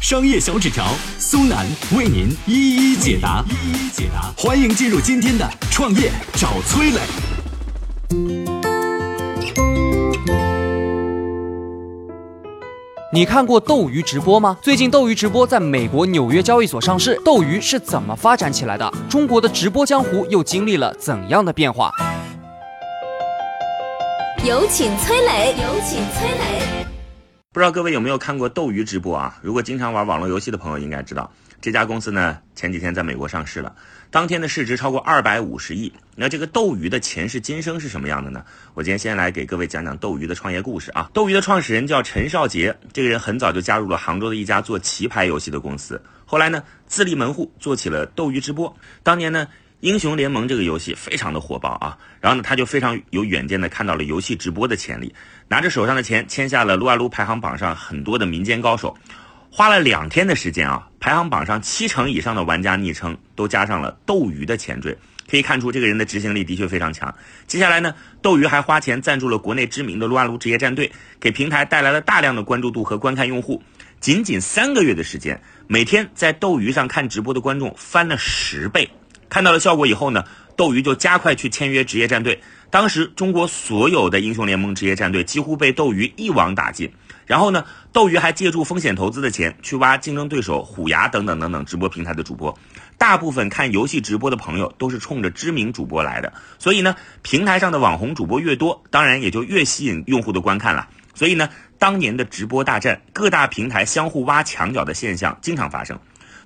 商业小纸条苏南为您一一解答，一一解答。欢迎进入今天的创业找崔磊。你看过斗鱼直播吗？最近斗鱼直播在美国纽约交易所上市，斗鱼是怎么发展起来的？中国的直播江湖又经历了怎样的变化？有请崔磊，有请崔磊。不知道各位有没有看过斗鱼直播啊？如果经常玩网络游戏的朋友应该知道，这家公司呢前几天在美国上市了，当天的市值超过二百五十亿。那这个斗鱼的前世今生是什么样的呢？我今天先来给各位讲讲斗鱼的创业故事啊。斗鱼的创始人叫陈少杰，这个人很早就加入了杭州的一家做棋牌游戏的公司，后来呢自立门户做起了斗鱼直播。当年呢。英雄联盟这个游戏非常的火爆啊，然后呢，他就非常有远见的看到了游戏直播的潜力，拿着手上的钱签下了撸啊撸排行榜上很多的民间高手，花了两天的时间啊，排行榜上七成以上的玩家昵称都加上了斗鱼的前缀，可以看出这个人的执行力的确非常强。接下来呢，斗鱼还花钱赞助了国内知名的撸啊撸职业战队，给平台带来了大量的关注度和观看用户，仅仅三个月的时间，每天在斗鱼上看直播的观众翻了十倍。看到了效果以后呢，斗鱼就加快去签约职业战队。当时中国所有的英雄联盟职业战队几乎被斗鱼一网打尽。然后呢，斗鱼还借助风险投资的钱去挖竞争对手虎牙等等等等直播平台的主播。大部分看游戏直播的朋友都是冲着知名主播来的，所以呢，平台上的网红主播越多，当然也就越吸引用户的观看了。所以呢，当年的直播大战，各大平台相互挖墙角的现象经常发生。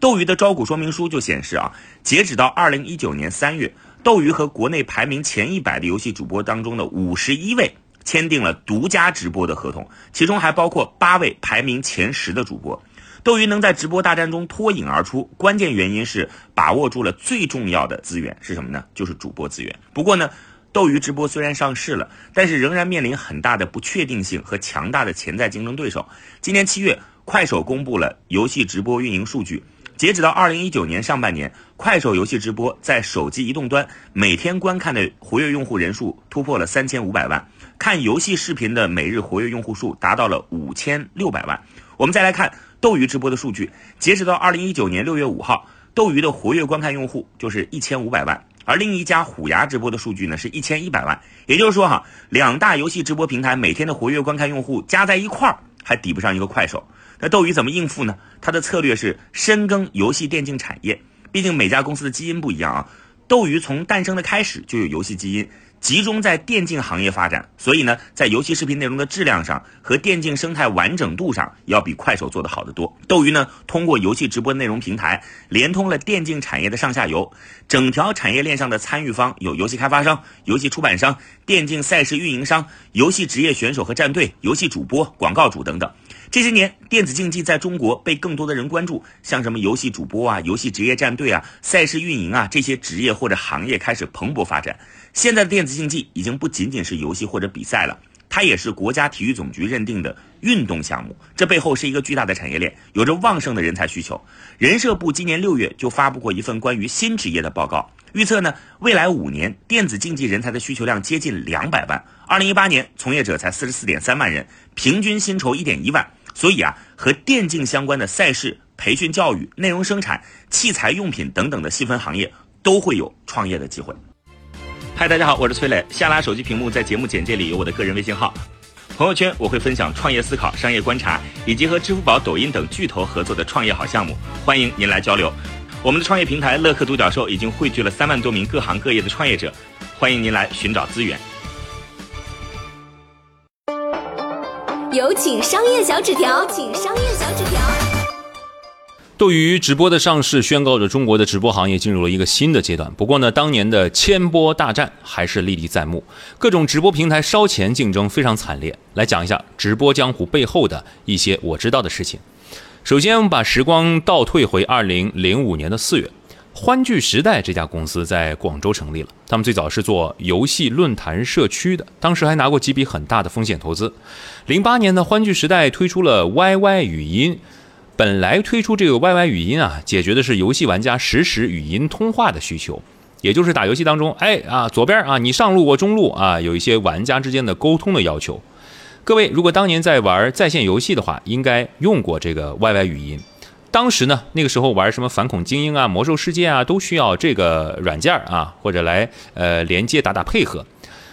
斗鱼的招股说明书就显示啊，截止到二零一九年三月，斗鱼和国内排名前一百的游戏主播当中的五十一位签订了独家直播的合同，其中还包括八位排名前十的主播。斗鱼能在直播大战中脱颖而出，关键原因是把握住了最重要的资源是什么呢？就是主播资源。不过呢，斗鱼直播虽然上市了，但是仍然面临很大的不确定性和强大的潜在竞争对手。今年七月，快手公布了游戏直播运营数据。截止到二零一九年上半年，快手游戏直播在手机移动端每天观看的活跃用户人数突破了三千五百万，看游戏视频的每日活跃用户数达到了五千六百万。我们再来看斗鱼直播的数据，截止到二零一九年六月五号，斗鱼的活跃观看用户就是一千五百万，而另一家虎牙直播的数据呢是一千一百万。也就是说哈，两大游戏直播平台每天的活跃观看用户加在一块儿还抵不上一个快手。那斗鱼怎么应付呢？它的策略是深耕游戏电竞产业，毕竟每家公司的基因不一样啊。斗鱼从诞生的开始就有游戏基因，集中在电竞行业发展，所以呢，在游戏视频内容的质量上和电竞生态完整度上，要比快手做得好得多。斗鱼呢，通过游戏直播内容平台，连通了电竞产业的上下游，整条产业链上的参与方有游戏开发商、游戏出版商、电竞赛事运营商、游戏职业选手和战队、游戏主播、广告主等等。这些年，电子竞技在中国被更多的人关注，像什么游戏主播啊、游戏职业战队啊、赛事运营啊这些职业或者行业开始蓬勃发展。现在的电子竞技已经不仅仅是游戏或者比赛了，它也是国家体育总局认定的运动项目。这背后是一个巨大的产业链，有着旺盛的人才需求。人社部今年六月就发布过一份关于新职业的报告，预测呢未来五年电子竞技人才的需求量接近两百万。二零一八年从业者才四十四点三万人，平均薪酬一点一万。所以啊，和电竞相关的赛事、培训、教育、内容生产、器材用品等等的细分行业，都会有创业的机会。嗨，大家好，我是崔磊。下拉手机屏幕，在节目简介里有我的个人微信号。朋友圈我会分享创业思考、商业观察，以及和支付宝、抖音等巨头合作的创业好项目，欢迎您来交流。我们的创业平台乐客独角兽已经汇聚了三万多名各行各业的创业者，欢迎您来寻找资源。有请商业小纸条，请商业小纸条。斗鱼直播的上市，宣告着中国的直播行业进入了一个新的阶段。不过呢，当年的千波大战还是历历在目，各种直播平台烧钱竞争非常惨烈。来讲一下直播江湖背后的一些我知道的事情。首先，我们把时光倒退回二零零五年的四月。欢聚时代这家公司在广州成立了，他们最早是做游戏论坛社区的，当时还拿过几笔很大的风险投资。零八年呢，欢聚时代推出了 YY 语音。本来推出这个 YY 语音啊，解决的是游戏玩家实时语音通话的需求，也就是打游戏当中，哎啊，左边啊你上路我中路啊，有一些玩家之间的沟通的要求。各位如果当年在玩在线游戏的话，应该用过这个 YY 语音。当时呢，那个时候玩什么反恐精英啊、魔兽世界啊，都需要这个软件啊，或者来呃连接打打配合。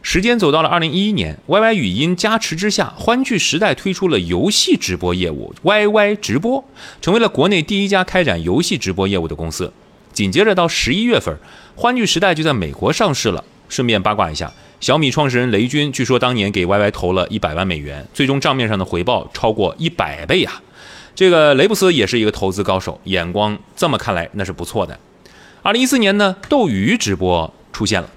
时间走到了二零一一年，YY 语音加持之下，欢聚时代推出了游戏直播业务，YY 直播成为了国内第一家开展游戏直播业务的公司。紧接着到十一月份，欢聚时代就在美国上市了。顺便八卦一下，小米创始人雷军据说当年给 YY 投了一百万美元，最终账面上的回报超过一百倍啊！这个雷布斯也是一个投资高手，眼光这么看来那是不错的。二零一四年呢，斗鱼直播出现了，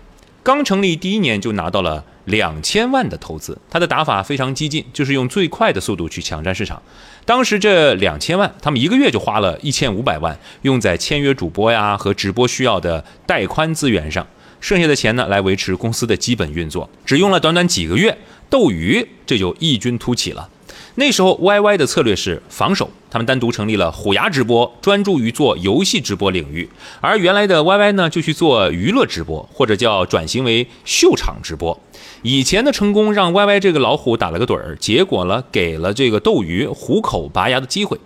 刚成立第一年就拿到了两千万的投资。他的打法非常激进，就是用最快的速度去抢占市场。当时这两千万，他们一个月就花了一千五百万，用在签约主播呀和直播需要的带宽资源上，剩下的钱呢来维持公司的基本运作。只用了短短几个月，斗鱼这就异军突起了。那时候，YY 的策略是防守，他们单独成立了虎牙直播，专注于做游戏直播领域；而原来的 YY 呢，就去做娱乐直播，或者叫转型为秀场直播。以前的成功让 YY 这个老虎打了个盹儿，结果呢，给了这个斗鱼虎口拔牙的机会。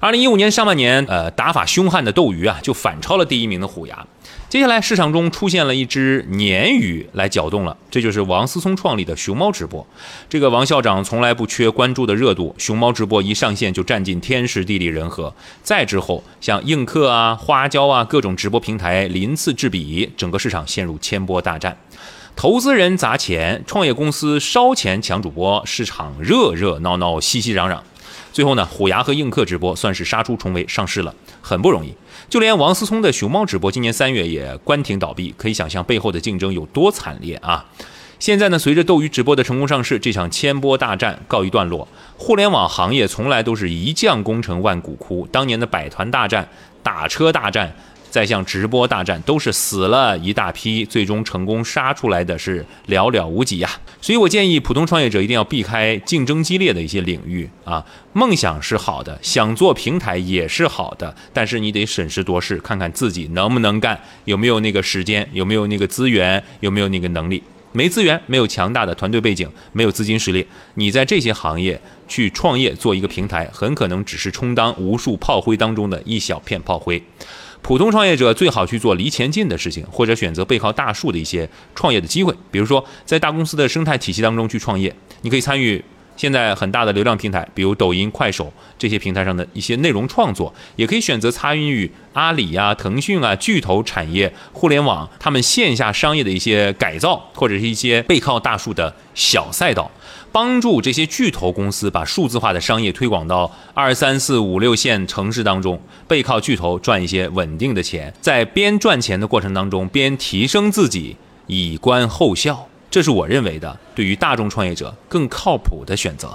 二零一五年上半年，呃，打法凶悍的斗鱼啊，就反超了第一名的虎牙。接下来市场中出现了一只鲶鱼来搅动了，这就是王思聪创立的熊猫直播。这个王校长从来不缺关注的热度，熊猫直播一上线就占尽天时地利人和。再之后，像映客啊、花椒啊各种直播平台鳞次栉比，整个市场陷入千波大战。投资人砸钱，创业公司烧钱抢主播，市场热热闹闹，熙熙攘攘。最后呢，虎牙和映客直播算是杀出重围上市了，很不容易。就连王思聪的熊猫直播今年三月也关停倒闭，可以想象背后的竞争有多惨烈啊！现在呢，随着斗鱼直播的成功上市，这场千波大战告一段落。互联网行业从来都是一将功成万骨枯，当年的百团大战、打车大战。再像直播大战，都是死了一大批，最终成功杀出来的是寥寥无几呀。所以我建议普通创业者一定要避开竞争激烈的一些领域啊。梦想是好的，想做平台也是好的，但是你得审时度势，看看自己能不能干，有没有那个时间，有没有那个资源，有没有那个能力。没资源，没有强大的团队背景，没有资金实力，你在这些行业去创业做一个平台，很可能只是充当无数炮灰当中的一小片炮灰。普通创业者最好去做离钱近的事情，或者选择背靠大树的一些创业的机会。比如说，在大公司的生态体系当中去创业，你可以参与现在很大的流量平台，比如抖音、快手这些平台上的一些内容创作，也可以选择参与阿里呀、腾讯啊巨头产业互联网他们线下商业的一些改造，或者是一些背靠大树的小赛道。帮助这些巨头公司把数字化的商业推广到二三四五六线城市当中，背靠巨头赚一些稳定的钱，在边赚钱的过程当中边提升自己，以观后效，这是我认为的对于大众创业者更靠谱的选择。